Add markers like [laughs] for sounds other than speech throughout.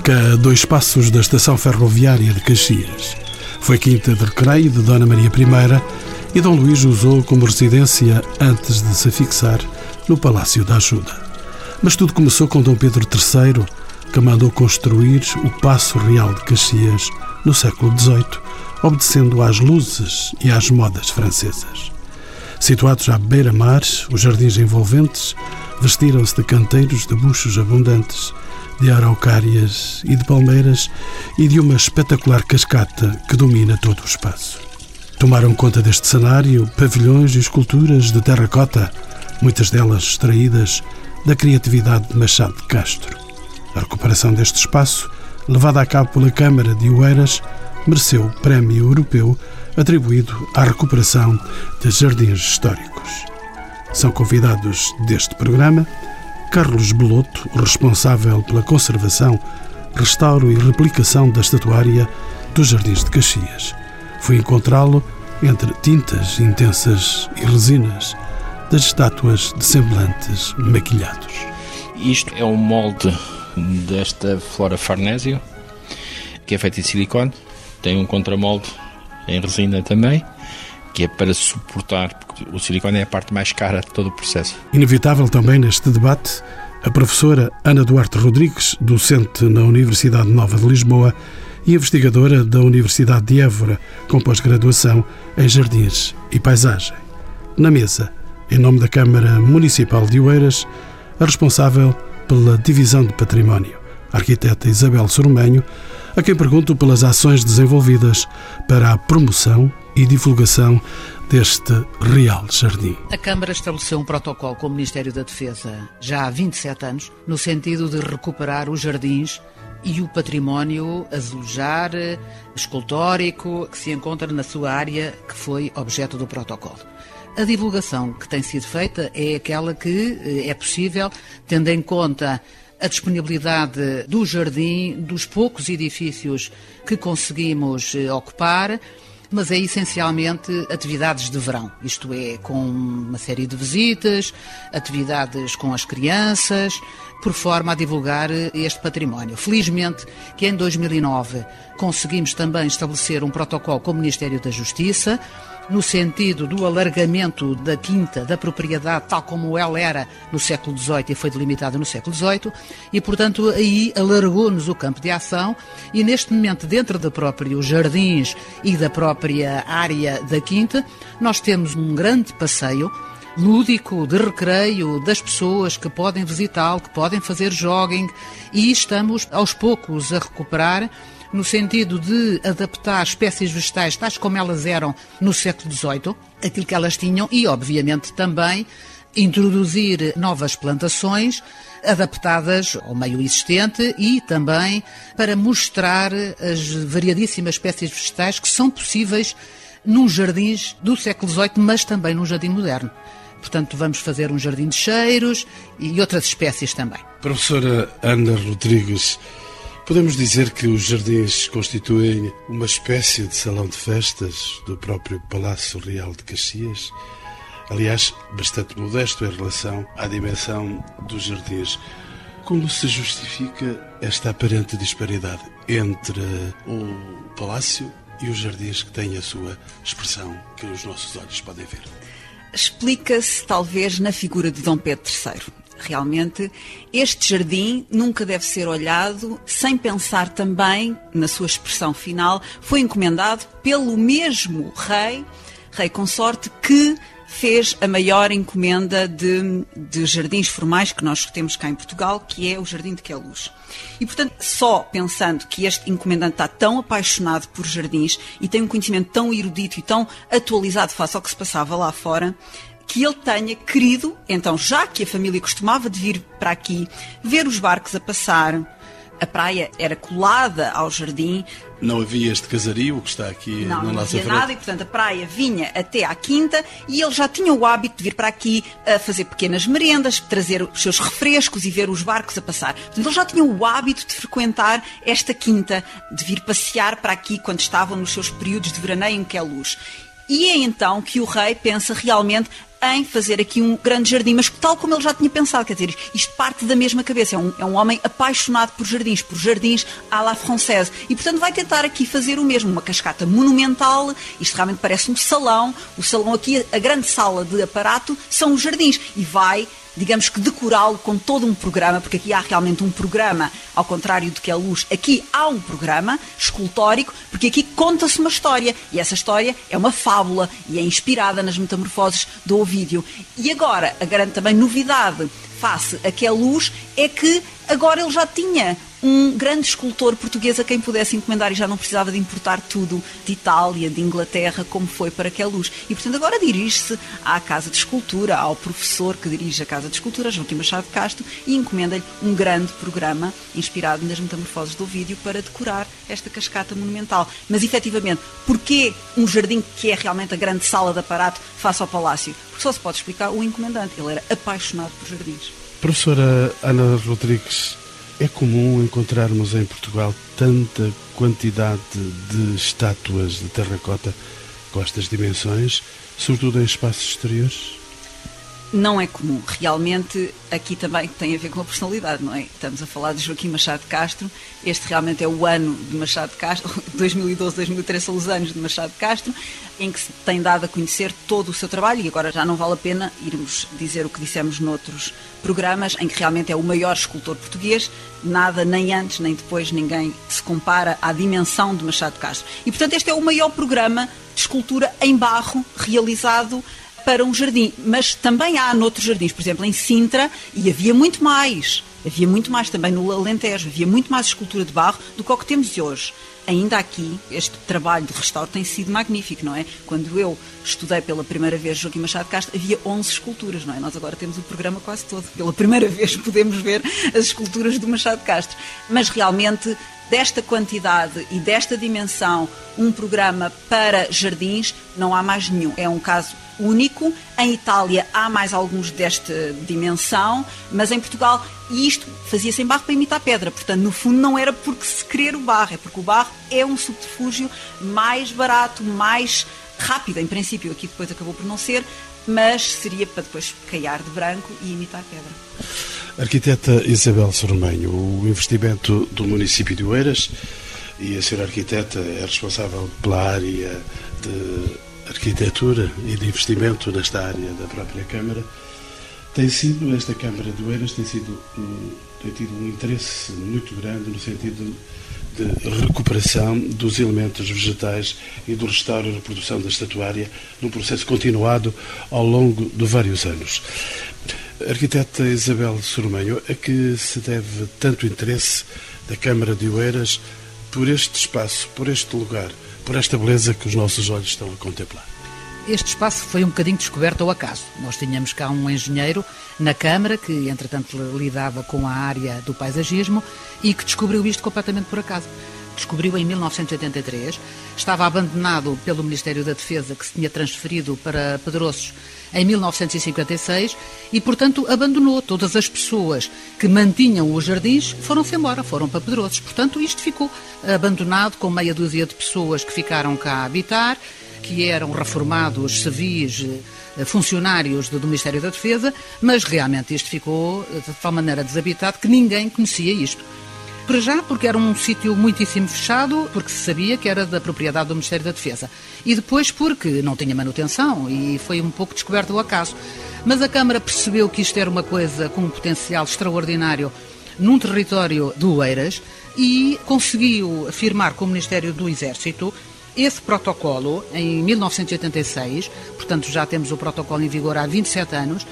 Fica a dois passos da estação ferroviária de Caxias. Foi quinta de recreio de Dona Maria I e Dom Luís usou como residência antes de se fixar no Palácio da Ajuda. Mas tudo começou com Dom Pedro III, que mandou construir o Paço Real de Caxias no século XVIII, obedecendo às luzes e às modas francesas. Situados à beira-mar, os jardins envolventes vestiram-se de canteiros de buchos abundantes, de araucárias e de palmeiras e de uma espetacular cascata que domina todo o espaço. Tomaram conta deste cenário pavilhões e esculturas de terracota, muitas delas extraídas da criatividade de Machado de Castro. A recuperação deste espaço, levada a cabo pela Câmara de Oeiras, mereceu o Prémio Europeu atribuído à recuperação de jardins históricos. São convidados deste programa Carlos Beloto, responsável pela conservação, restauro e replicação da estatuária dos Jardins de Caxias. Fui encontrá-lo entre tintas intensas e resinas das estátuas de semblantes maquilhados. Isto é um molde desta Flora Farnésio, que é feito em silicone. Tem um contramolde em resina também, que é para suportar, o silicone é a parte mais cara de todo o processo. Inevitável também neste debate a professora Ana Duarte Rodrigues, docente na Universidade Nova de Lisboa e investigadora da Universidade de Évora, com pós-graduação em Jardins e Paisagem. Na mesa, em nome da Câmara Municipal de Oeiras, a responsável pela Divisão de Património, a arquiteta Isabel Sormenho, a quem pergunto pelas ações desenvolvidas para a promoção e divulgação deste real jardim. A Câmara estabeleceu um protocolo com o Ministério da Defesa já há 27 anos, no sentido de recuperar os jardins e o património azulejar, escultórico, que se encontra na sua área que foi objeto do protocolo. A divulgação que tem sido feita é aquela que eh, é possível, tendo em conta a disponibilidade do jardim, dos poucos edifícios que conseguimos eh, ocupar, mas é essencialmente atividades de verão, isto é, com uma série de visitas, atividades com as crianças, por forma a divulgar eh, este património. Felizmente que em 2009 conseguimos também estabelecer um protocolo com o Ministério da Justiça, no sentido do alargamento da quinta da propriedade tal como ela era no século XVIII e foi delimitada no século XVIII e, portanto, aí alargou-nos o campo de ação e neste momento dentro da própria jardins e da própria área da quinta nós temos um grande passeio lúdico, de recreio, das pessoas que podem visitá-lo, que podem fazer jogging e estamos aos poucos a recuperar no sentido de adaptar espécies vegetais tais como elas eram no século XVIII, aquilo que elas tinham, e obviamente também introduzir novas plantações adaptadas ao meio existente e também para mostrar as variadíssimas espécies vegetais que são possíveis num jardins do século XVIII, mas também num jardim moderno. Portanto, vamos fazer um jardim de cheiros e outras espécies também. Professora Ana Rodrigues, Podemos dizer que os jardins constituem uma espécie de salão de festas do próprio Palácio Real de Caxias. Aliás, bastante modesto em relação à dimensão dos jardins. Como se justifica esta aparente disparidade entre o palácio e os jardins que têm a sua expressão que os nossos olhos podem ver? Explica-se talvez na figura de Dom Pedro III realmente, este jardim nunca deve ser olhado sem pensar também, na sua expressão final, foi encomendado pelo mesmo rei, rei consorte, que fez a maior encomenda de, de, jardins formais que nós temos cá em Portugal, que é o Jardim de Queluz. E, portanto, só pensando que este encomendante está tão apaixonado por jardins e tem um conhecimento tão erudito e tão atualizado face ao que se passava lá fora, que ele tenha querido, então, já que a família costumava de vir para aqui ver os barcos a passar, a praia era colada ao jardim. Não havia este casario que está aqui não, na nossa frente? Não havia nada e, portanto, a praia vinha até à quinta e ele já tinha o hábito de vir para aqui a fazer pequenas merendas, trazer os seus refrescos e ver os barcos a passar. Portanto, ele já tinha o hábito de frequentar esta quinta, de vir passear para aqui quando estavam nos seus períodos de veraneio em Queluz. E é então que o rei pensa realmente em fazer aqui um grande jardim, mas tal como ele já tinha pensado, quer dizer, isto parte da mesma cabeça. É um, é um homem apaixonado por jardins, por jardins à la française. E, portanto, vai tentar aqui fazer o mesmo, uma cascata monumental. Isto realmente parece um salão. O salão aqui, a grande sala de aparato, são os jardins. E vai digamos que decorá-lo com todo um programa, porque aqui há realmente um programa, ao contrário do que é a luz, aqui há um programa escultórico, porque aqui conta-se uma história, e essa história é uma fábula e é inspirada nas metamorfoses do Ovídio. E agora, a grande também novidade face a que a luz é que agora ele já tinha um grande escultor português a quem pudesse encomendar e já não precisava de importar tudo de Itália, de Inglaterra, como foi para aquela luz. E, portanto, agora dirige-se à Casa de Escultura, ao professor que dirige a Casa de Escultura, Joaquim Machado Castro, e encomenda-lhe um grande programa inspirado nas metamorfoses do vídeo para decorar esta cascata monumental. Mas, efetivamente, porquê um jardim que é realmente a grande sala de aparato face ao palácio? Porque só se pode explicar o encomendante. Ele era apaixonado por jardins. Professora Ana Rodrigues, é comum encontrarmos em Portugal tanta quantidade de estátuas de terracota com estas dimensões, sobretudo em espaços exteriores? Não é comum. Realmente, aqui também tem a ver com a personalidade, não é? Estamos a falar de Joaquim Machado Castro. Este realmente é o ano de Machado Castro. [laughs] 2012, 2013 são os anos de Machado Castro, em que se tem dado a conhecer todo o seu trabalho. E agora já não vale a pena irmos dizer o que dissemos noutros programas, em que realmente é o maior escultor português. Nada, nem antes nem depois, ninguém se compara à dimensão de Machado Castro. E, portanto, este é o maior programa de escultura em barro realizado para um jardim. Mas também há noutros jardins, por exemplo, em Sintra, e havia muito mais. Havia muito mais também no Alentejo, havia muito mais escultura de barro do que o que temos hoje. Ainda aqui, este trabalho de restauro tem sido magnífico, não é? Quando eu estudei pela primeira vez Joaquim Machado de Castro, havia 11 esculturas, não é? Nós agora temos o programa quase todo. Pela primeira [laughs] vez podemos ver as esculturas do Machado de Castro. Mas realmente desta quantidade e desta dimensão, um programa para jardins, não há mais nenhum. É um caso único. Em Itália há mais alguns desta dimensão, mas em Portugal, e isto fazia-se em barro para imitar pedra. Portanto, no fundo, não era porque se querer o barro, é porque o barro é um subterfúgio mais barato, mais rápido, em princípio. Aqui depois acabou por não ser, mas seria para depois caiar de branco e imitar pedra. Arquiteta Isabel Sormenho, o investimento do município de Oeiras e a senhora arquiteta é responsável pela área de arquitetura e de investimento nesta área da própria Câmara. Tem sido, esta Câmara de Oeiras tem, sido, tem tido um interesse muito grande no sentido de recuperação dos elementos vegetais e do restauro e reprodução da estatuária num processo continuado ao longo de vários anos. Arquiteta Isabel Sormenho, a que se deve tanto interesse da Câmara de Oeiras por este espaço, por este lugar, por esta beleza que os nossos olhos estão a contemplar? Este espaço foi um bocadinho descoberto ao acaso. Nós tínhamos cá um engenheiro na Câmara que, entretanto, lidava com a área do paisagismo e que descobriu isto completamente por acaso. Descobriu em 1983, estava abandonado pelo Ministério da Defesa, que se tinha transferido para Pedroços em 1956 e, portanto, abandonou todas as pessoas que mantinham os jardins, foram-se embora, foram para Pedroços. Portanto, isto ficou abandonado com meia dúzia de pessoas que ficaram cá a habitar que eram reformados civis, eh, funcionários do Ministério da Defesa, mas realmente isto ficou eh, de tal maneira desabitado que ninguém conhecia isto. Para já, porque era um sítio muitíssimo fechado, porque se sabia que era da propriedade do Ministério da Defesa. E depois porque não tinha manutenção e foi um pouco descoberto o acaso. Mas a Câmara percebeu que isto era uma coisa com um potencial extraordinário num território do Eiras e conseguiu afirmar com o Ministério do Exército esse protocolo, em 1986, portanto já temos o protocolo em vigor há 27 anos,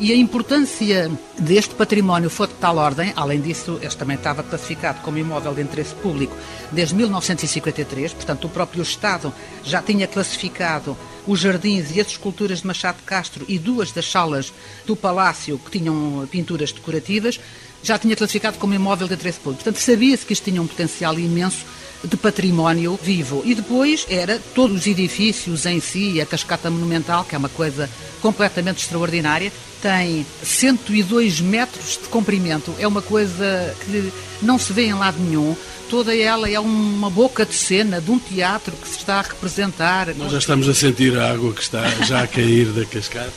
e a importância deste património foi de tal ordem, além disso, este também estava classificado como imóvel de interesse público desde 1953, portanto, o próprio Estado já tinha classificado os jardins e as esculturas de Machado Castro e duas das salas do palácio que tinham pinturas decorativas, já tinha classificado como imóvel de interesse público. Portanto, sabia-se que isto tinha um potencial imenso de património vivo. E depois era todos os edifícios em si, a cascata monumental, que é uma coisa completamente extraordinária, tem 102 metros de comprimento, é uma coisa que não se vê em lado nenhum. Toda ela é uma boca de cena de um teatro que se está a representar. Nós já estamos a sentir a água que está já a cair da cascata.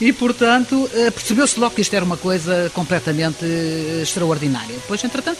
E, portanto, eh, percebeu-se logo que isto era uma coisa completamente eh, extraordinária. Depois, entretanto,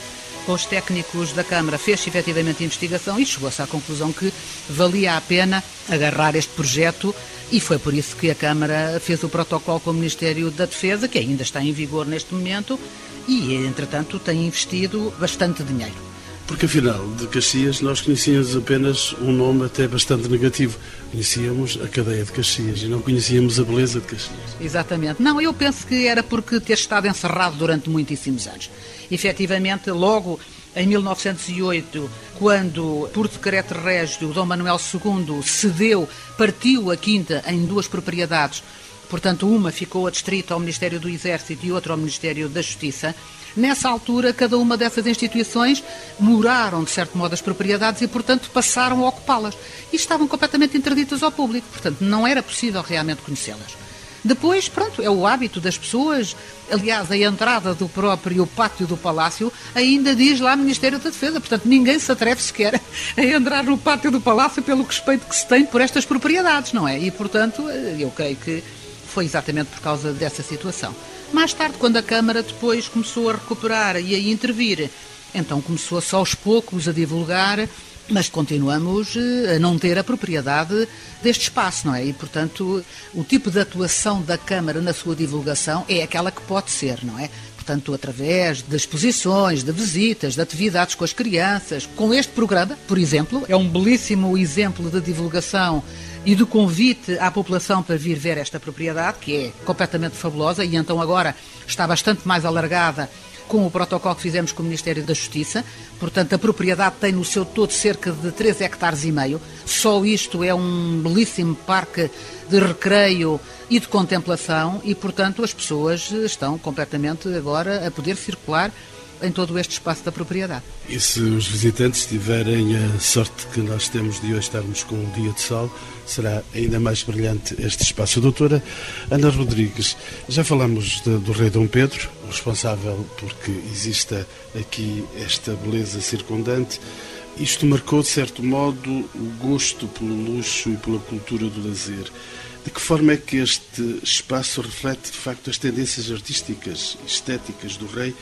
com os técnicos da Câmara fez-se efetivamente investigação e chegou-se à conclusão que valia a pena agarrar este projeto e foi por isso que a Câmara fez o protocolo com o Ministério da Defesa, que ainda está em vigor neste momento, e, entretanto, tem investido bastante dinheiro. Porque afinal, de Caxias, nós conhecíamos apenas um nome até bastante negativo. Conhecíamos a cadeia de Caxias e não conhecíamos a beleza de Caxias. Exatamente. Não, eu penso que era porque ter estado encerrado durante muitíssimos anos. Efetivamente, logo em 1908, quando, por decreto régio, Dom Manuel II cedeu, partiu a quinta em duas propriedades, portanto, uma ficou adstrita ao Ministério do Exército e outra ao Ministério da Justiça, Nessa altura, cada uma dessas instituições moraram, de certo modo, as propriedades e, portanto, passaram a ocupá-las. E estavam completamente interditas ao público, portanto, não era possível realmente conhecê-las. Depois, pronto, é o hábito das pessoas. Aliás, a entrada do próprio pátio do Palácio ainda diz lá Ministério da Defesa. Portanto, ninguém se atreve sequer a entrar no pátio do Palácio pelo respeito que se tem por estas propriedades, não é? E, portanto, eu creio que foi exatamente por causa dessa situação. Mais tarde, quando a Câmara depois começou a recuperar e a intervir, então começou-se aos poucos a divulgar, mas continuamos eh, a não ter a propriedade deste espaço, não é? E, portanto, o tipo de atuação da Câmara na sua divulgação é aquela que pode ser, não é? Portanto, através de exposições, de visitas, de atividades com as crianças. Com este programa, por exemplo, é um belíssimo exemplo de divulgação e do convite à população para vir ver esta propriedade, que é completamente fabulosa e então agora está bastante mais alargada com o protocolo que fizemos com o Ministério da Justiça. Portanto, a propriedade tem no seu todo cerca de 3 hectares e meio. Só isto é um belíssimo parque de recreio e de contemplação e, portanto, as pessoas estão completamente agora a poder circular em todo este espaço da propriedade. E se os visitantes tiverem a sorte que nós temos de hoje estarmos com um dia de sol, será ainda mais brilhante este espaço. Doutora Ana Rodrigues, já falamos de, do rei Dom Pedro, responsável porque exista aqui esta beleza circundante. Isto marcou, de certo modo, o gosto pelo luxo e pela cultura do lazer. De que forma é que este espaço reflete, de facto, as tendências artísticas estéticas do rei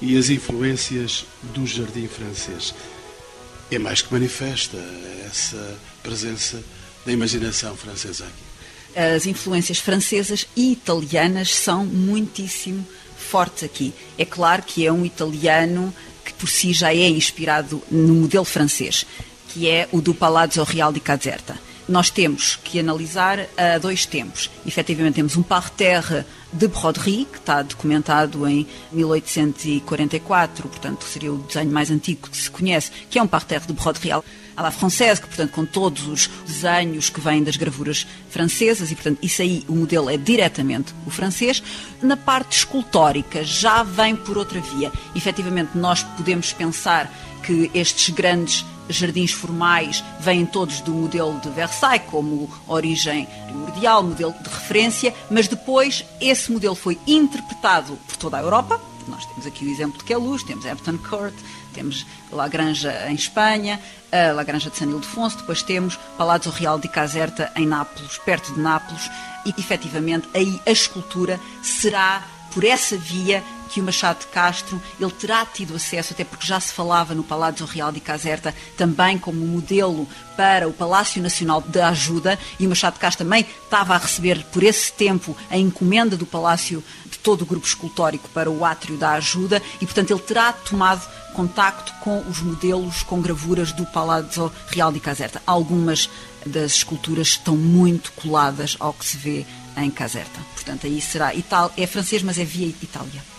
e as influências do jardim francês. É mais que manifesta essa presença da imaginação francesa aqui. As influências francesas e italianas são muitíssimo fortes aqui. É claro que é um italiano que por si já é inspirado no modelo francês, que é o do Palazzo Real de Caserta nós temos que analisar a dois tempos. Efetivamente, temos um parterre de broderie, que está documentado em 1844, portanto, seria o desenho mais antigo que se conhece, que é um parterre de broderie à la française, que, portanto, com todos os desenhos que vêm das gravuras francesas, e, portanto, isso aí, o modelo é diretamente o francês. Na parte escultórica, já vem por outra via. Efetivamente, nós podemos pensar que estes grandes jardins formais vêm todos do modelo de Versailles como origem primordial, modelo de referência, mas depois esse modelo foi interpretado por toda a Europa. Nós temos aqui o exemplo de Queluz, temos Hampton Court, temos La Granja em Espanha, a La Granja de San Ildefonso, depois temos Palazzo Real de Caserta em Nápoles, perto de Nápoles, e efetivamente aí a escultura será por essa via que o Machado de Castro ele terá tido acesso, até porque já se falava no Palácio Real de Caserta também como modelo para o Palácio Nacional da Ajuda, e o Machado de Castro também estava a receber por esse tempo a encomenda do Palácio de todo o grupo escultórico para o Átrio da Ajuda, e portanto ele terá tomado contacto com os modelos com gravuras do Palácio Real de Caserta. Algumas das esculturas estão muito coladas ao que se vê em Caserta. Portanto, aí será Ital é francês, mas é via Itália.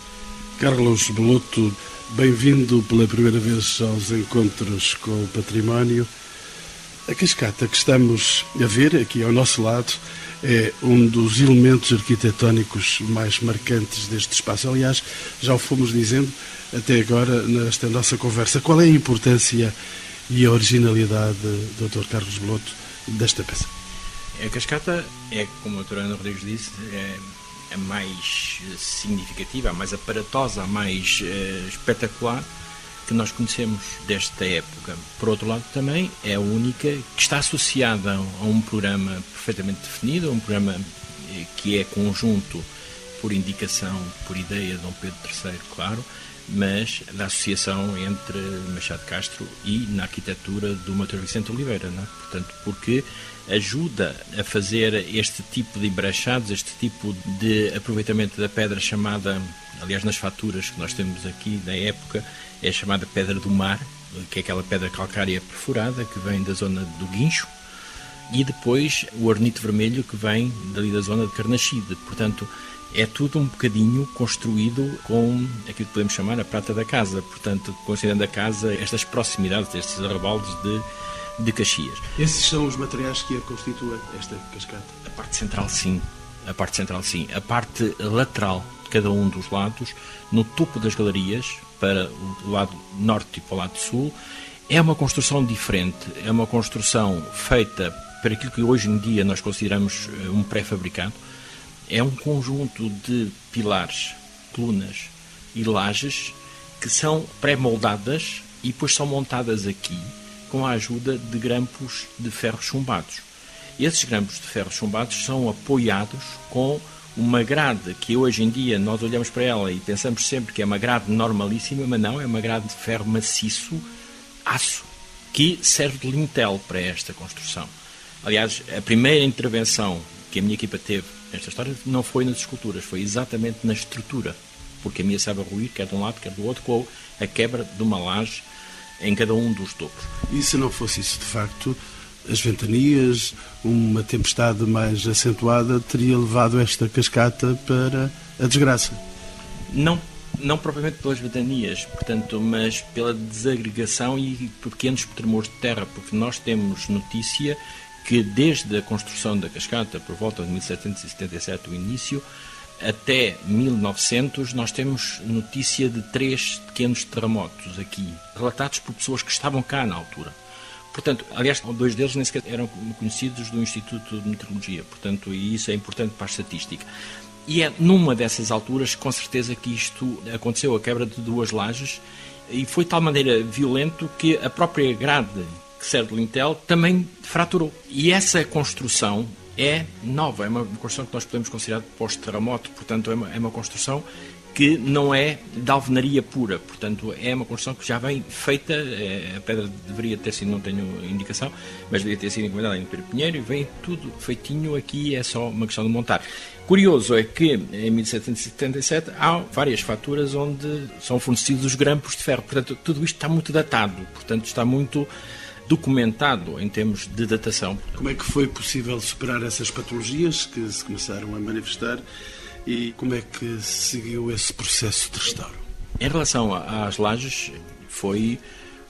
Carlos Beluto, bem-vindo pela primeira vez aos encontros com o património. A cascata que estamos a ver aqui ao nosso lado é um dos elementos arquitetónicos mais marcantes deste espaço. Aliás, já o fomos dizendo até agora nesta nossa conversa. Qual é a importância e a originalidade, Dr. Carlos Beloto, desta peça? A cascata é, como a doutora Ana Rodrigues disse, é a mais significativa, a mais aparatosa, a mais uh, espetacular que nós conhecemos desta época. Por outro lado, também é a única que está associada a um programa perfeitamente definido, a um programa eh, que é conjunto por indicação, por ideia de Dom Pedro III, claro, mas da associação entre Machado Castro e na arquitetura do Matheus Vicente Oliveira, não é? portanto, porque ajuda a fazer este tipo de embrachados, este tipo de aproveitamento da pedra chamada, aliás, nas faturas que nós temos aqui da época, é chamada pedra do mar, que é aquela pedra calcária perfurada que vem da zona do Guincho, e depois o arnito vermelho que vem dali da zona de Carnaxide. Portanto, é tudo um bocadinho construído com aquilo que podemos chamar a prata da casa. Portanto, considerando a casa estas proximidades, estes arrabaldes de de Caxias. Esses são os materiais que a constituem, esta cascata? A parte central, sim. A parte central, sim. A parte lateral de cada um dos lados, no topo das galerias, para o lado norte e para o lado sul, é uma construção diferente. É uma construção feita para aquilo que hoje em dia nós consideramos eh, um pré-fabricado. É um conjunto de pilares, colunas e lajes que são pré-moldadas e depois são montadas aqui com a ajuda de grampos de ferro chumbados. Esses grampos de ferro chumbados são apoiados com uma grade que hoje em dia nós olhamos para ela e pensamos sempre que é uma grade normalíssima, mas não, é uma grade de ferro maciço, aço, que serve de lintel para esta construção. Aliás, a primeira intervenção que a minha equipa teve nesta história não foi nas esculturas, foi exatamente na estrutura, porque a minha sabe ruir, quer de um lado, quer do outro, com a quebra de uma laje em cada um dos topos. E se não fosse isso, de facto, as ventanias, uma tempestade mais acentuada, teria levado esta cascata para a desgraça? Não, não propriamente pelas ventanias, portanto, mas pela desagregação e pequenos tremores de terra, porque nós temos notícia que desde a construção da cascata, por volta de 1777, o início, até 1900 nós temos notícia de três pequenos terremotos aqui, relatados por pessoas que estavam cá na altura. Portanto, aliás, dois deles nem sequer eram conhecidos do Instituto de Meteorologia, portanto, e isso é importante para a estatística. E é numa dessas alturas, com certeza, que isto aconteceu, a quebra de duas lajes, e foi de tal maneira violento que a própria grade que serve de lintel também fraturou. E essa construção é nova, é uma construção que nós podemos considerar pós-terremoto, portanto, é uma, é uma construção que não é de alvenaria pura, portanto é uma construção que já vem feita, é, a pedra deveria ter sido, não tenho indicação, mas deveria ter sido encomendada em Pedro Pinheiro e vem tudo feitinho aqui, é só uma questão de montar. Curioso é que em 1777 há várias faturas onde são fornecidos os grampos de ferro, portanto tudo isto está muito datado, portanto está muito documentado em termos de datação. Como é que foi possível superar essas patologias que se começaram a manifestar e como é que seguiu esse processo de restauro? Em relação às lajes, foi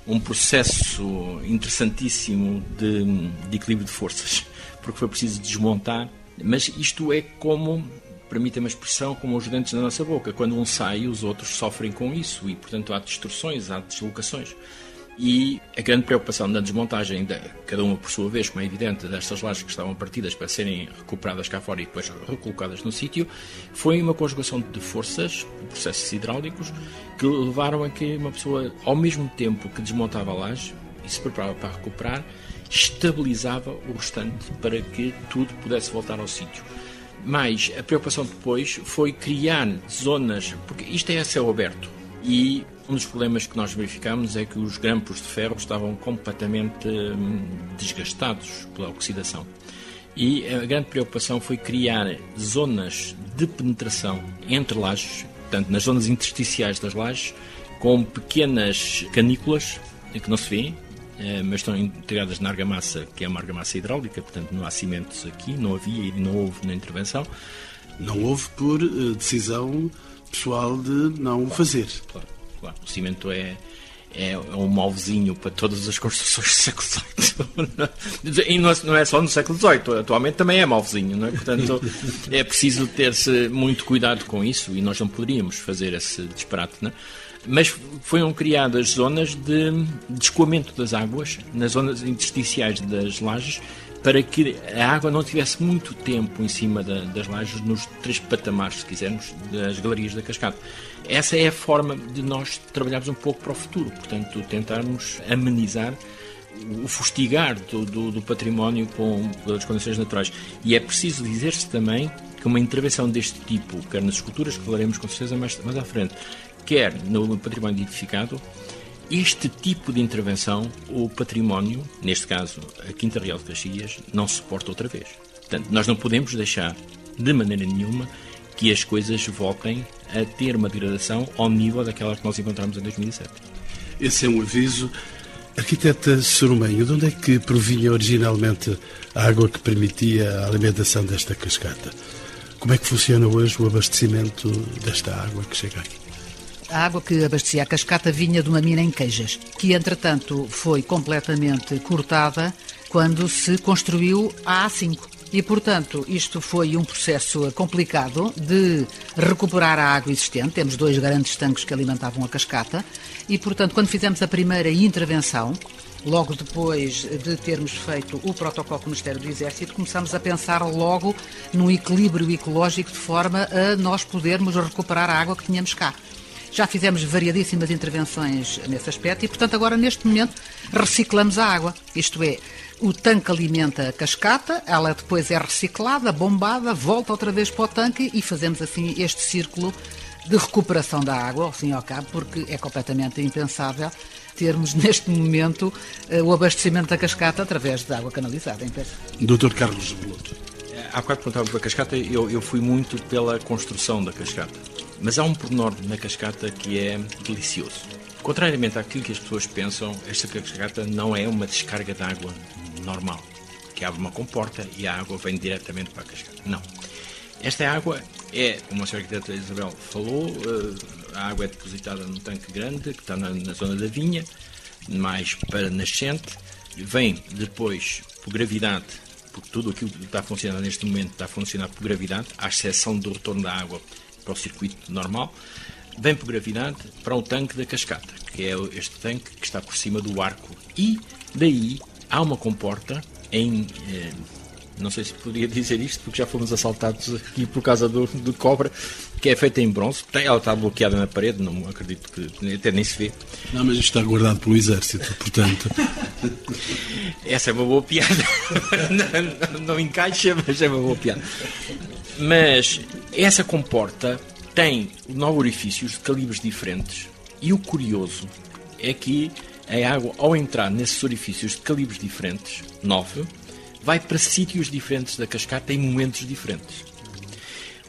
um processo interessantíssimo de, de equilíbrio de forças, porque foi preciso desmontar, mas isto é como permitem-me a expressão como os dentes na nossa boca. Quando um sai, os outros sofrem com isso e, portanto, há distorções, há deslocações. E a grande preocupação da desmontagem, de, cada uma por sua vez, como é evidente, destas lajes que estavam partidas para serem recuperadas cá fora e depois recolocadas no sítio, foi uma conjugação de forças, processos hidráulicos, que levaram a que uma pessoa, ao mesmo tempo que desmontava a laje e se preparava para recuperar, estabilizava o restante para que tudo pudesse voltar ao sítio. Mas a preocupação depois foi criar zonas, porque isto é a céu aberto, e um dos problemas que nós verificamos é que os grampos de ferro estavam completamente hum, desgastados pela oxidação. E a grande preocupação foi criar zonas de penetração entre lajes, portanto, nas zonas intersticiais das lajes, com pequenas canículas que não se vêem, eh, mas estão integradas na argamassa, que é uma argamassa hidráulica, portanto não há cimentos aqui, não havia e não houve na intervenção. Não houve por eh, decisão pessoal de não o fazer. Claro, claro. O cimento é, é, um malvezinho para todas as construções do século XVIII. e não é só no século XVIII, atualmente também é malvezinho, não é? Portanto, é preciso ter-se muito cuidado com isso e nós não poderíamos fazer esse disparate, é? Mas foram criadas zonas de, de escoamento das águas, nas zonas intersticiais das lajes, para que a água não tivesse muito tempo em cima da, das lajes nos três patamares, se quisermos, das galerias da cascata. Essa é a forma de nós trabalharmos um pouco para o futuro, portanto, tentarmos amenizar o fustigar do, do, do património com as condições naturais. E é preciso dizer-se também que uma intervenção deste tipo, quer nas esculturas, que falaremos com certeza mais, mais à frente, quer no património edificado, este tipo de intervenção, o património, neste caso a Quinta Real de Caxias, não suporta outra vez. Portanto, nós não podemos deixar de maneira nenhuma que as coisas voltem a ter uma degradação ao nível daquela que nós encontramos em 2007. Esse é um aviso. Arquiteta Sorumenho, de onde é que provinha originalmente a água que permitia a alimentação desta cascata? Como é que funciona hoje o abastecimento desta água que chega aqui? A água que abastecia a cascata vinha de uma mina em Queijas, que entretanto foi completamente cortada quando se construiu a A5. E, portanto, isto foi um processo complicado de recuperar a água existente. Temos dois grandes tanques que alimentavam a cascata. E, portanto, quando fizemos a primeira intervenção, logo depois de termos feito o protocolo com o Ministério do Exército, começamos a pensar logo no equilíbrio ecológico de forma a nós podermos recuperar a água que tínhamos cá. Já fizemos variadíssimas intervenções nesse aspecto e, portanto, agora neste momento reciclamos a água. Isto é, o tanque alimenta a cascata, ela depois é reciclada, bombada, volta outra vez para o tanque e fazemos assim este círculo de recuperação da água, ao fim e ao cabo, porque é completamente impensável termos [laughs] neste momento eh, o abastecimento da cascata através de água canalizada. Doutor Carlos Beloto. Há quatro perguntávamos da cascata, eu, eu fui muito pela construção da cascata. Mas há um pormenor na cascata que é delicioso. Contrariamente àquilo que as pessoas pensam, esta cascata não é uma descarga de água normal, que abre uma comporta e a água vem diretamente para a cascata. Não. Esta água é, como a senhora arquiteta Isabel falou, eh, a água é depositada num tanque grande que está na, na zona da vinha, mais para nascente, vem depois por gravidade porque tudo aquilo que está a funcionar neste momento está a funcionar por gravidade, à exceção do retorno da água para o circuito normal, vem por gravidade para o tanque da cascata, que é este tanque que está por cima do arco. E daí há uma comporta em. Eh, não sei se poderia dizer isto, porque já fomos assaltados aqui por causa do, do cobra, que é feita em bronze. Ela está bloqueada na parede, não acredito que até nem se vê. Não, mas isto está guardado pelo exército, portanto. [laughs] Essa é uma boa piada. [laughs] não, não, não encaixa, mas é uma boa piada. Mas essa comporta tem nove orifícios de calibres diferentes e o curioso é que a água, ao entrar nesses orifícios de calibres diferentes, nove, vai para sítios diferentes da cascata em momentos diferentes.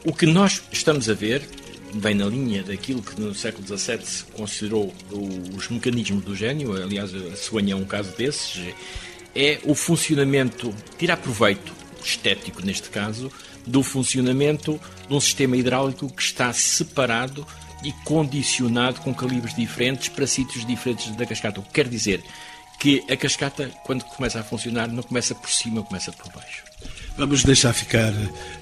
O que nós estamos a ver vem na linha daquilo que no século XVII se considerou os mecanismos do gênio, aliás, a Soanha é um caso desses, é o funcionamento, tirar proveito estético neste caso, do funcionamento de um sistema hidráulico que está separado e condicionado com calibres diferentes para sítios diferentes da cascata. O que quer dizer que a cascata, quando começa a funcionar, não começa por cima, começa por baixo. Vamos deixar ficar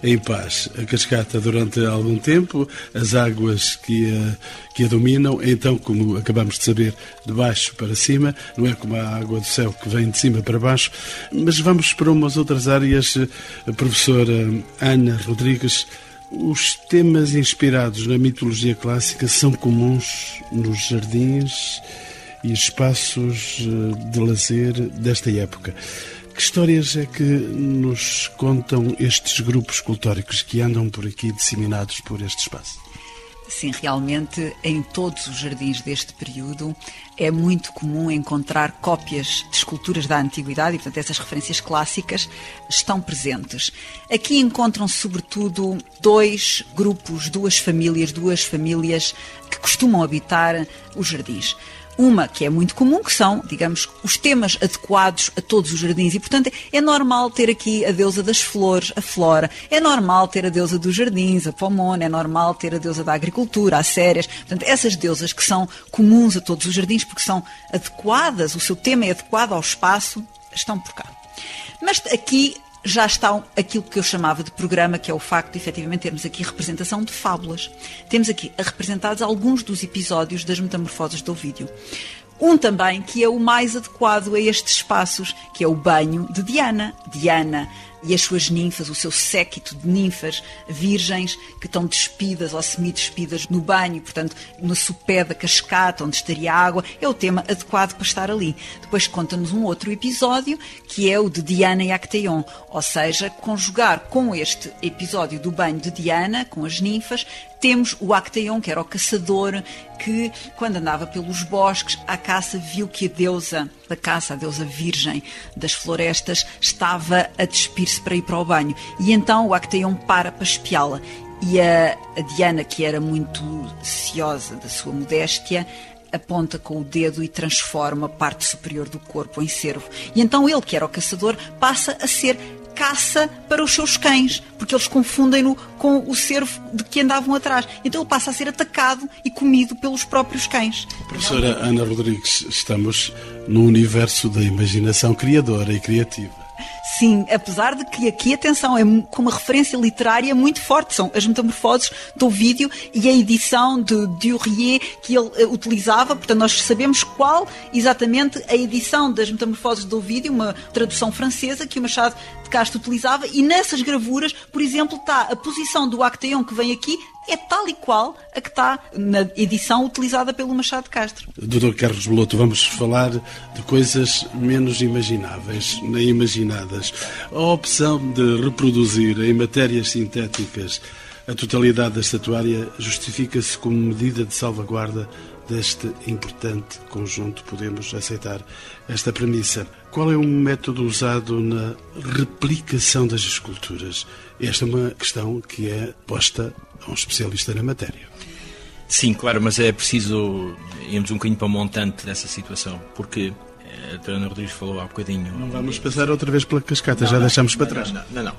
em paz a cascata durante algum tempo, as águas que a, que a dominam, então, como acabamos de saber, de baixo para cima, não é como a água do céu que vem de cima para baixo, mas vamos para umas outras áreas. A professora Ana Rodrigues, os temas inspirados na mitologia clássica são comuns nos jardins e espaços eh, de lazer desta época. Que histórias é que nos contam estes grupos escultóricos que andam por aqui disseminados por este espaço? Sim, realmente em todos os jardins deste período é muito comum encontrar cópias de esculturas da antiguidade e, portanto, essas referências clássicas estão presentes. Aqui encontram-se, sobretudo, dois grupos, duas famílias, duas famílias que costumam habitar os jardins. Uma que é muito comum, que são, digamos, os temas adequados a todos os jardins. E, portanto, é normal ter aqui a deusa das flores, a flora. É normal ter a deusa dos jardins, a pomona. É normal ter a deusa da agricultura, a sérias. Portanto, essas deusas que são comuns a todos os jardins, porque são adequadas, o seu tema é adequado ao espaço, estão por cá. Mas aqui já está aquilo que eu chamava de programa, que é o facto de efetivamente termos aqui representação de fábulas. Temos aqui representados alguns dos episódios das Metamorfoses do Ovídio. Um também que é o mais adequado a estes espaços, que é o banho de Diana. Diana e as suas ninfas, o seu séquito de ninfas virgens que estão despidas ou semi-despidas no banho, portanto, no sopé da cascata onde estaria a água, é o tema adequado para estar ali. Depois conta-nos um outro episódio que é o de Diana e Acteon, ou seja, conjugar com este episódio do banho de Diana, com as ninfas, temos o Acteon, que era o caçador, que quando andava pelos bosques à caça viu que a deusa da caça, a deusa virgem das florestas, estava a despir-se para ir para o banho. E então o Acteon para para espiá-la. E a, a Diana, que era muito ciosa da sua modéstia, aponta com o dedo e transforma a parte superior do corpo em cervo. E então ele, que era o caçador, passa a ser caça para os seus cães, porque eles confundem-no com o cervo de que andavam atrás. Então ele passa a ser atacado e comido pelos próprios cães. Professora Ana Rodrigues, estamos no universo da imaginação criadora e criativa. Sim, apesar de que aqui, atenção, é com uma referência literária muito forte. São as metamorfoses do vídeo e a edição de Durier que ele uh, utilizava. Portanto, nós sabemos qual exatamente a edição das metamorfoses do vídeo, uma tradução francesa que o Machado Castro utilizava. E nessas gravuras, por exemplo, está a posição do Acteon que vem aqui é tal e qual a que está na edição utilizada pelo Machado Castro. Doutor Carlos Beloto, vamos falar de coisas menos imagináveis, nem imaginadas. A opção de reproduzir em matérias sintéticas a totalidade da estatuária justifica-se como medida de salvaguarda deste importante conjunto. Podemos aceitar esta premissa. Qual é o método usado na replicação das esculturas? Esta é uma questão que é posta a um especialista na matéria. Sim, claro, mas é preciso irmos um bocadinho para o montante dessa situação, porque eh, a Dona Rodrigues falou há bocadinho. Não vamos passar outra vez pela cascata, não, já não, deixamos para trás. Não, não, não,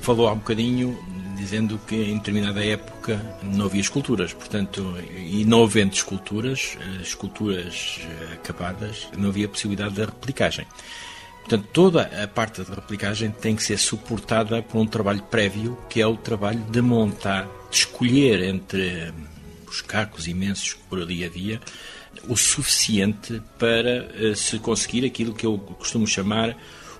Falou há um bocadinho dizendo que em determinada época não havia esculturas, portanto, e não havendo esculturas, eh, esculturas eh, acabadas, não havia possibilidade da replicagem. Portanto, toda a parte da replicagem tem que ser suportada por um trabalho prévio, que é o trabalho de montar, de escolher entre os cacos imensos que por ali havia, o suficiente para uh, se conseguir aquilo que eu costumo chamar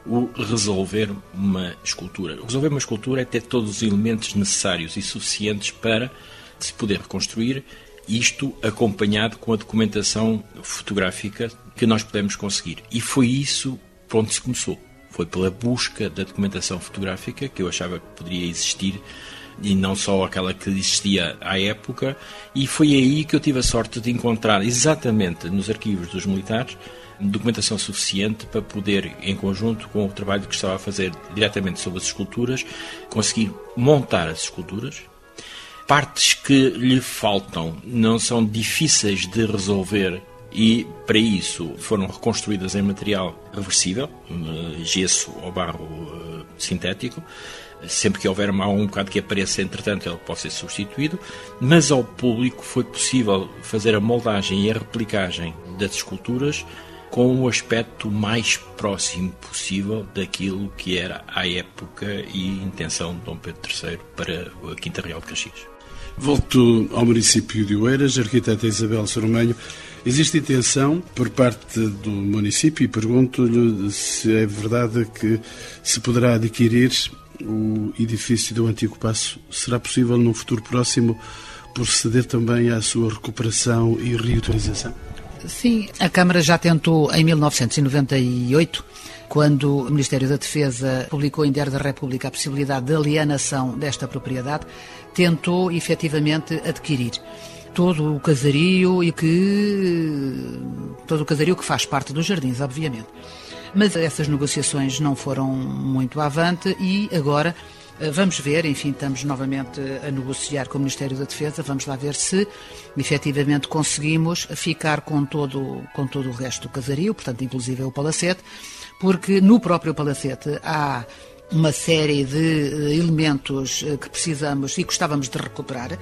o resolver uma escultura. Resolver uma escultura é ter todos os elementos necessários e suficientes para se poder reconstruir, isto acompanhado com a documentação fotográfica que nós podemos conseguir. E foi isso por onde se começou. Foi pela busca da documentação fotográfica que eu achava que poderia existir e não só aquela que existia à época, e foi aí que eu tive a sorte de encontrar exatamente nos arquivos dos militares documentação suficiente para poder, em conjunto com o trabalho que estava a fazer diretamente sobre as esculturas, conseguir montar as esculturas. Partes que lhe faltam não são difíceis de resolver e para isso foram reconstruídas em material reversível, gesso ou barro eh, sintético. Sempre que houver mal um bocado que apareça, entretanto, ele pode ser substituído, mas ao público foi possível fazer a moldagem e a replicagem das esculturas com o aspecto mais próximo possível daquilo que era a época e intenção de Dom Pedro III para a Quinta Real de Caxias. Volto ao município de Oeiras, arquiteta Isabel Soromenho. Existe intenção por parte do município e pergunto-lhe se é verdade que se poderá adquirir o edifício do antigo passo. Será possível num futuro próximo proceder também à sua recuperação e reutilização? Sim, a Câmara já tentou em 1998 quando o Ministério da Defesa publicou em Diário da República a possibilidade de alienação desta propriedade, tentou efetivamente adquirir todo o casario e que todo o casario que faz parte dos jardins, obviamente. Mas essas negociações não foram muito avante e agora Vamos ver, enfim, estamos novamente a negociar com o Ministério da Defesa, vamos lá ver se efetivamente conseguimos ficar com todo, com todo o resto do casario, portanto, inclusive o palacete, porque no próprio palacete há uma série de eh, elementos eh, que precisamos e gostávamos de recuperar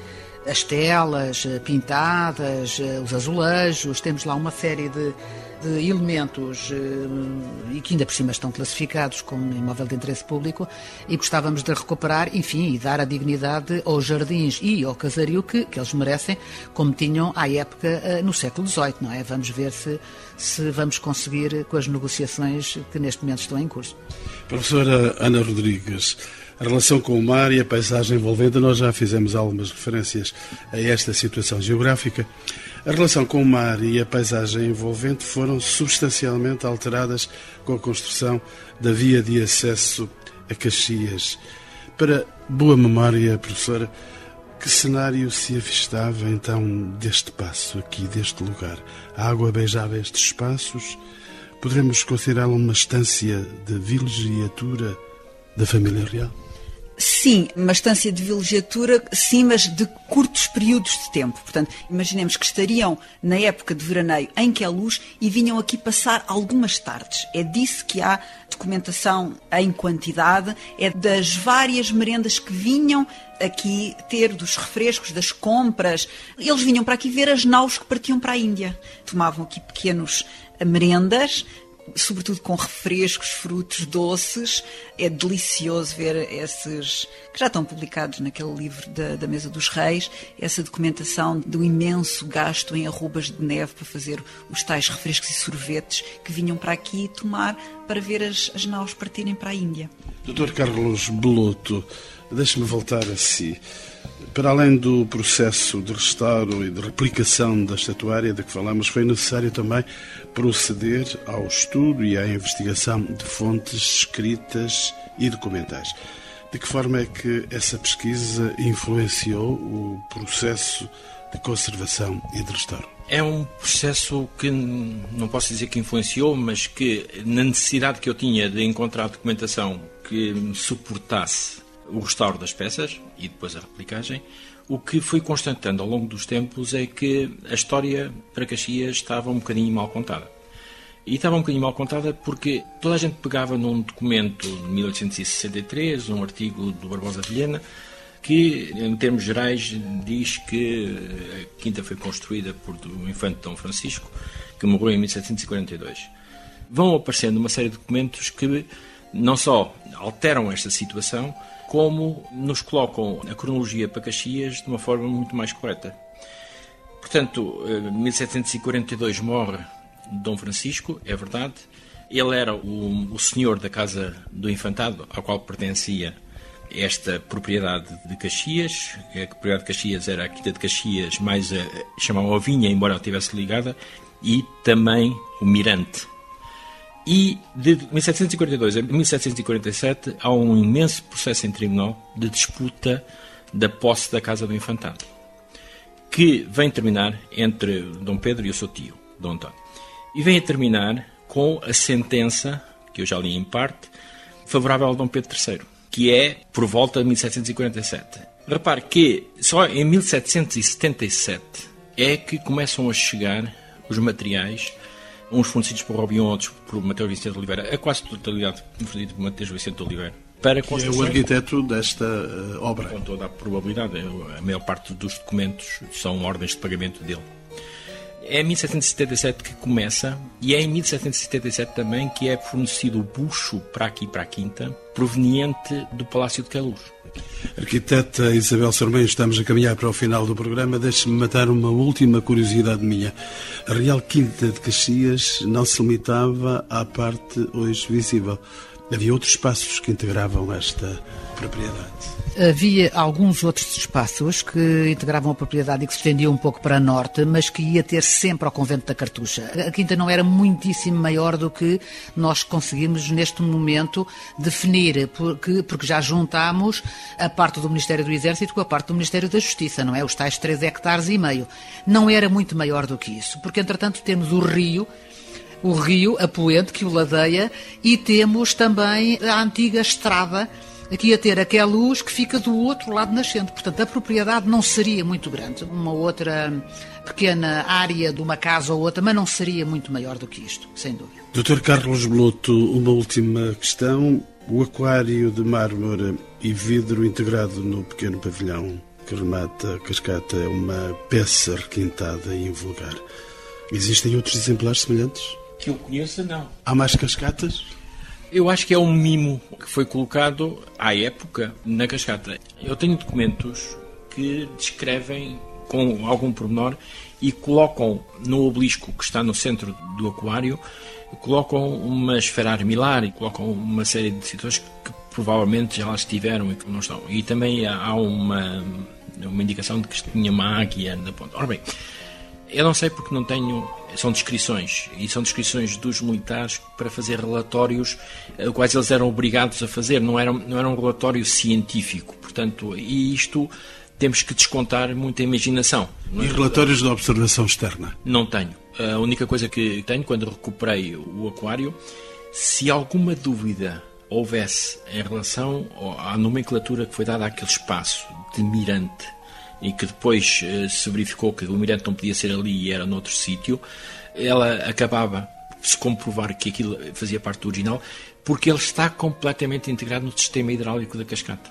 as telas eh, pintadas, eh, os azulejos, temos lá uma série de, de elementos eh, e que ainda por cima estão classificados como imóvel de interesse público e gostávamos de recuperar, enfim, e dar a dignidade aos jardins e ao casario que, que eles merecem, como tinham à época no século XVIII, não é? Vamos ver se, se vamos conseguir com as negociações que neste momento estão em curso. Professora Ana Rodrigues, a relação com o mar e a paisagem envolvente, nós já fizemos algumas referências a esta situação geográfica. A relação com o mar e a paisagem envolvente foram substancialmente alteradas com a construção da via de acesso a Caxias. Para boa memória, professora, que cenário se avistava então deste passo aqui, deste lugar? A água beijava estes espaços? Poderemos considerá-lo uma estância de vilegiatura da família real? Sim, uma estância de vilegiatura, sim, mas de curtos períodos de tempo. Portanto, imaginemos que estariam na época de veraneio em que é luz e vinham aqui passar algumas tardes. É disso que há documentação em quantidade, é das várias merendas que vinham aqui ter, dos refrescos, das compras. Eles vinham para aqui ver as naus que partiam para a Índia. Tomavam aqui pequenos merendas, sobretudo com refrescos, frutos doces. É delicioso ver esses, que já estão publicados naquele livro da, da Mesa dos Reis, essa documentação do imenso gasto em arrobas de neve para fazer os tais refrescos e sorvetes que vinham para aqui tomar para ver as, as naus partirem para a Índia. Dr. Carlos Beloto, deixe-me voltar a si. Para além do processo de restauro e de replicação da estatuária de que falamos, foi necessário também proceder ao estudo e à investigação de fontes escritas e documentais. De que forma é que essa pesquisa influenciou o processo de conservação e de restauro? É um processo que não posso dizer que influenciou, mas que, na necessidade que eu tinha de encontrar documentação que me suportasse o restauro das peças e depois a replicagem, o que fui constatando ao longo dos tempos é que a história para Caxias estava um bocadinho mal contada. E estava um bocadinho mal contada porque toda a gente pegava num documento de 1863, um artigo do Barbosa Vilhena, que, em termos gerais, diz que a quinta foi construída por o infante Dom Francisco, que morreu em 1742. Vão aparecendo uma série de documentos que não só alteram esta situação, como nos colocam a cronologia para Caxias de uma forma muito mais correta. Portanto, em 1742 morre Dom Francisco, é verdade. Ele era o, o senhor da Casa do Infantado, ao qual pertencia esta propriedade de Caxias. A propriedade de Caxias era a Quinta de Caxias, mais a, chamavam a Vinha, embora ela estivesse ligada, e também o Mirante, e de 1742 a 1747 há um imenso processo em tribunal de disputa da posse da Casa do Infantado, que vem terminar entre Dom Pedro e o seu tio, Dom António. E vem a terminar com a sentença, que eu já li em parte, favorável ao Dom Pedro III, que é por volta de 1747. Repare que só em 1777 é que começam a chegar os materiais uns fornecidos por Robion, outros por Mateus Vicente de Oliveira, a quase totalidade fornecido por Mateus Vicente de Oliveira. Para que é o arquiteto desta uh, obra. Com toda a probabilidade, a maior parte dos documentos são ordens de pagamento dele. É em 1777 que começa e é em 1777 também que é fornecido o bucho para aqui para a Quinta, proveniente do Palácio de Queluz. Arquiteta Isabel Sormém, estamos a caminhar para o final do programa. Deixe-me matar uma última curiosidade minha. A Real Quinta de Caxias não se limitava à parte hoje visível. Havia outros espaços que integravam esta propriedade. Havia alguns outros espaços que integravam a propriedade e que se estendiam um pouco para norte, mas que ia ter sempre ao convento da Cartucha. A quinta não era muitíssimo maior do que nós conseguimos neste momento definir, porque, porque já juntámos a parte do Ministério do Exército com a parte do Ministério da Justiça, não é? Os tais 3 hectares e meio. Não era muito maior do que isso, porque entretanto temos o rio o rio, a poente que o ladeia, e temos também a antiga estrada Aqui a ter aquela luz que fica do outro lado nascente. Portanto, a propriedade não seria muito grande. Uma outra pequena área de uma casa ou outra, mas não seria muito maior do que isto, sem dúvida. Dr. Carlos Beloto, uma última questão. O aquário de mármore e vidro integrado no pequeno pavilhão que remata a cascata é uma peça requintada e invulgar. Existem outros exemplares semelhantes? Que eu conheça, não. Há mais cascatas? Eu acho que é um mimo que foi colocado à época na cascata. Eu tenho documentos que descrevem com algum pormenor e colocam no obelisco que está no centro do aquário, colocam uma esfera armilar e colocam uma série de situações que provavelmente já lá estiveram e que não estão. E também há uma, uma indicação de que tinha uma águia na ponta. Ora bem, eu não sei porque não tenho. São descrições, e são descrições dos militares para fazer relatórios, eh, quais eles eram obrigados a fazer, não era, não era um relatório científico. Portanto, e isto temos que descontar muita imaginação. E relatórios de observação externa? Não tenho. A única coisa que tenho, quando recuperei o aquário, se alguma dúvida houvesse em relação à nomenclatura que foi dada àquele espaço de mirante e que depois eh, se verificou que o mirante não podia ser ali e era noutro sítio, ela acabava de se comprovar que aquilo fazia parte do original, porque ele está completamente integrado no sistema hidráulico da cascata.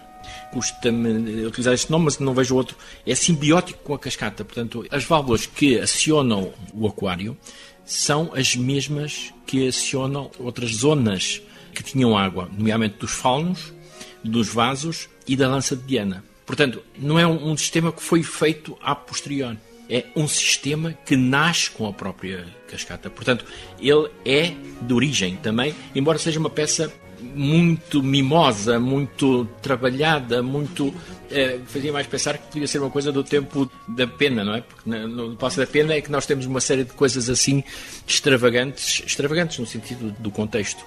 Custa-me utilizar este nome, mas não vejo outro. É simbiótico com a cascata. Portanto, as válvulas que acionam o aquário são as mesmas que acionam outras zonas que tinham água, nomeadamente dos faunos, dos vasos e da lança de Diana. Portanto, não é um, um sistema que foi feito a posteriori. É um sistema que nasce com a própria cascata. Portanto, ele é de origem também, embora seja uma peça muito mimosa, muito trabalhada, muito. Eh, fazia mais pensar que podia ser uma coisa do tempo da pena, não é? Porque no passo da pena é que nós temos uma série de coisas assim extravagantes extravagantes no sentido do contexto.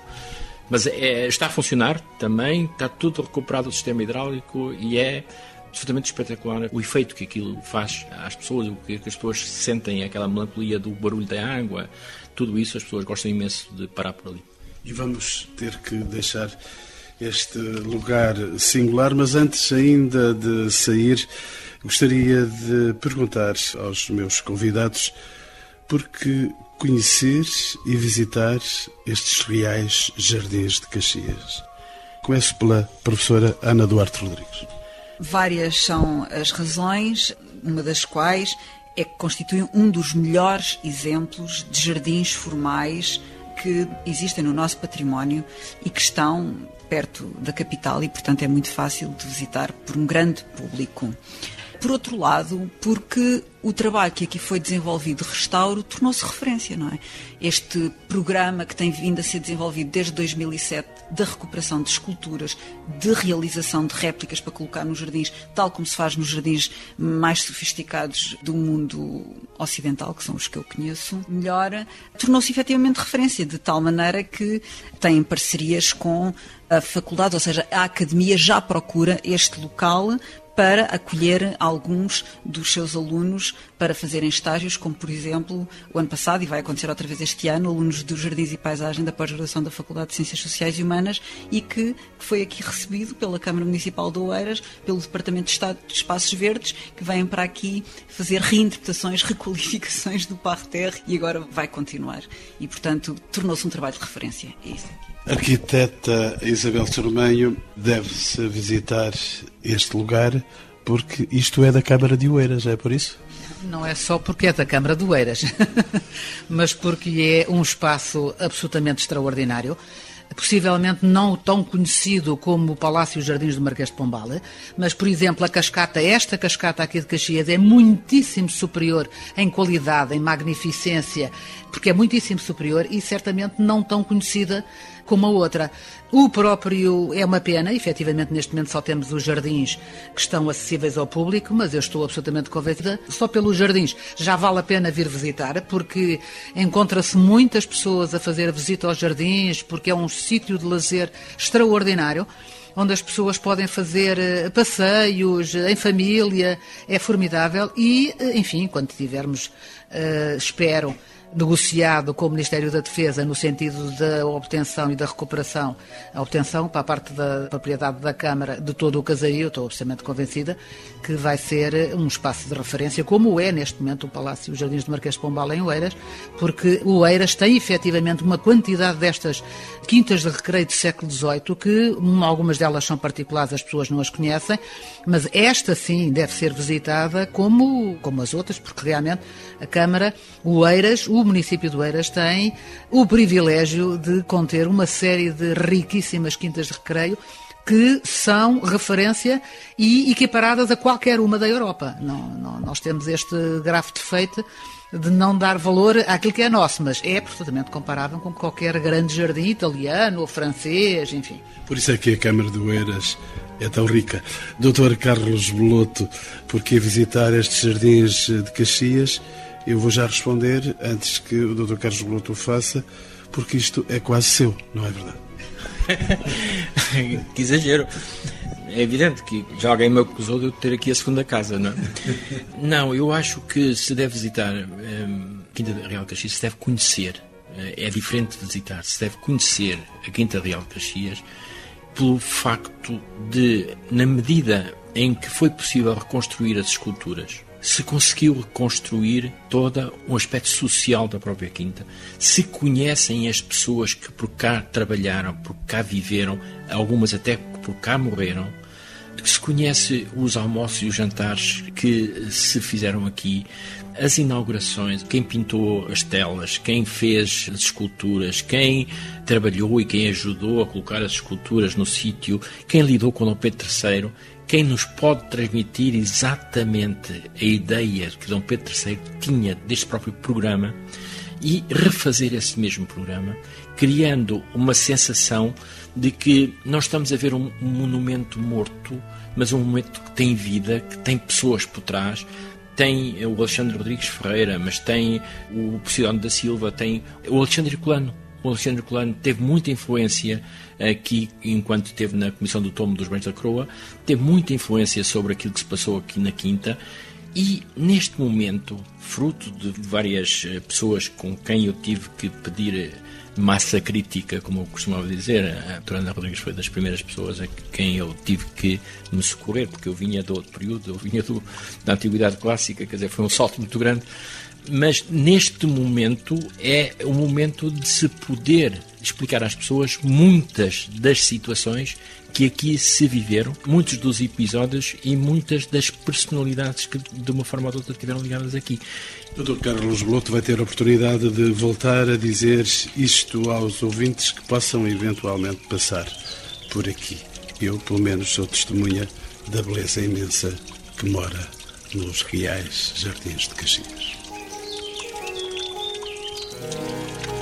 Mas é, está a funcionar também, está tudo recuperado o sistema hidráulico e é absolutamente espetacular o efeito que aquilo faz às pessoas, o que as pessoas sentem, aquela melancolia do barulho da água, tudo isso as pessoas gostam imenso de parar por ali. E vamos ter que deixar este lugar singular, mas antes ainda de sair, gostaria de perguntar aos meus convidados porque conhecer e visitar estes reais jardins de Caxias. Começo pela professora Ana Duarte Rodrigues. Várias são as razões, uma das quais é que constituem um dos melhores exemplos de jardins formais que existem no nosso património e que estão perto da capital e, portanto, é muito fácil de visitar por um grande público. Por outro lado, porque o trabalho que aqui foi desenvolvido de restauro tornou-se referência, não é? Este programa que tem vindo a ser desenvolvido desde 2007 da recuperação de esculturas, de realização de réplicas para colocar nos jardins, tal como se faz nos jardins mais sofisticados do mundo ocidental, que são os que eu conheço melhor, tornou-se efetivamente referência, de tal maneira que tem parcerias com a faculdade, ou seja, a academia já procura este local para acolher alguns dos seus alunos para fazerem estágios, como por exemplo o ano passado, e vai acontecer outra vez este ano, alunos dos Jardins e Paisagem da pós-graduação da Faculdade de Ciências Sociais e Humanas e que foi aqui recebido pela Câmara Municipal de Oeiras, pelo Departamento de Estado de Espaços Verdes, que vêm para aqui fazer reinterpretações, [laughs] requalificações do parterre e agora vai continuar. E, portanto, tornou-se um trabalho de referência. É isso. Arquiteta Isabel Sormanho deve-se visitar este lugar porque isto é da Câmara de Oeiras, é por isso? Não é só porque é da Câmara de Oeiras, [laughs] mas porque é um espaço absolutamente extraordinário possivelmente não tão conhecido como o Palácio Jardins do Marquês de Pombal, mas, por exemplo, a cascata, esta cascata aqui de Caxias é muitíssimo superior em qualidade, em magnificência, porque é muitíssimo superior e certamente não tão conhecida como a outra. O próprio é uma pena, efetivamente neste momento só temos os jardins que estão acessíveis ao público, mas eu estou absolutamente convencida, só pelos jardins já vale a pena vir visitar, porque encontra-se muitas pessoas a fazer visita aos jardins, porque é um sítio de lazer extraordinário onde as pessoas podem fazer eh, passeios em família, é formidável e, eh, enfim, quando tivermos, espero, negociado com o Ministério da Defesa no sentido da obtenção e da recuperação, a obtenção para a parte da propriedade da Câmara de todo o casario, estou absolutamente convencida, que vai ser um espaço de referência, como é neste momento o Palácio Os Jardins de Marquês de Pombal em Oeiras, porque Oeiras tem efetivamente uma quantidade destas quintas de recreio do século XVIII que algumas delas são particulares, as pessoas não as conhecem, mas esta sim deve ser visitada como, como as outras, porque realmente a Câmara, o Eiras, o município de Eiras tem o privilégio de conter uma série de riquíssimas quintas de recreio que são referência e equiparadas a qualquer uma da Europa. Não, não, nós temos este grave defeito de não dar valor àquilo que é nosso, mas é absolutamente comparável com qualquer grande jardim italiano ou francês, enfim. Por isso é que a Câmara de Oeiras é tão rica. Doutor Carlos Beloto, por que visitar estes jardins de Caxias? Eu vou já responder antes que o Dr. Carlos Beloto o faça, porque isto é quase seu, não é verdade? [laughs] que exagero. É evidente que já alguém me acusou de eu ter aqui a segunda casa, não é? [laughs] não, eu acho que se deve visitar um, Quinta Real Caxias, se deve conhecer. Eh, é diferente de visitar, se deve conhecer a Quinta Real Caxias pelo facto de, na medida em que foi possível reconstruir as esculturas, se conseguiu reconstruir todo um aspecto social da própria Quinta, se conhecem as pessoas que por cá trabalharam, por cá viveram, algumas até por cá morreram, se conhece os almoços e os jantares que se fizeram aqui, as inaugurações, quem pintou as telas, quem fez as esculturas, quem trabalhou e quem ajudou a colocar as esculturas no sítio, quem lidou com Dom Pedro III, quem nos pode transmitir exatamente a ideia que Dom Pedro III tinha deste próprio programa e refazer esse mesmo programa, criando uma sensação de que nós estamos a ver um, um monumento morto, mas um monumento que tem vida, que tem pessoas por trás, tem o Alexandre Rodrigues Ferreira, mas tem o Posidónio da Silva, tem o Alexandre Colano. O Alexandre Colano teve muita influência aqui, enquanto esteve na Comissão do Tomo dos Bens da Croa, teve muita influência sobre aquilo que se passou aqui na Quinta. E neste momento, fruto de várias eh, pessoas com quem eu tive que pedir eh, massa crítica, como eu costumava dizer, a Torana Rodrigues foi das primeiras pessoas a quem eu tive que me socorrer, porque eu vinha do outro período, eu vinha do, da Antiguidade Clássica, quer dizer, foi um salto muito grande mas neste momento é o momento de se poder explicar às pessoas muitas das situações que aqui se viveram, muitos dos episódios e muitas das personalidades que de uma forma ou de outra estiveram ligadas aqui. Dr. Carlos Bloto vai ter a oportunidade de voltar a dizer isto aos ouvintes que possam eventualmente passar por aqui. Eu, pelo menos, sou testemunha da beleza imensa que mora nos reais jardins de Caxias. Música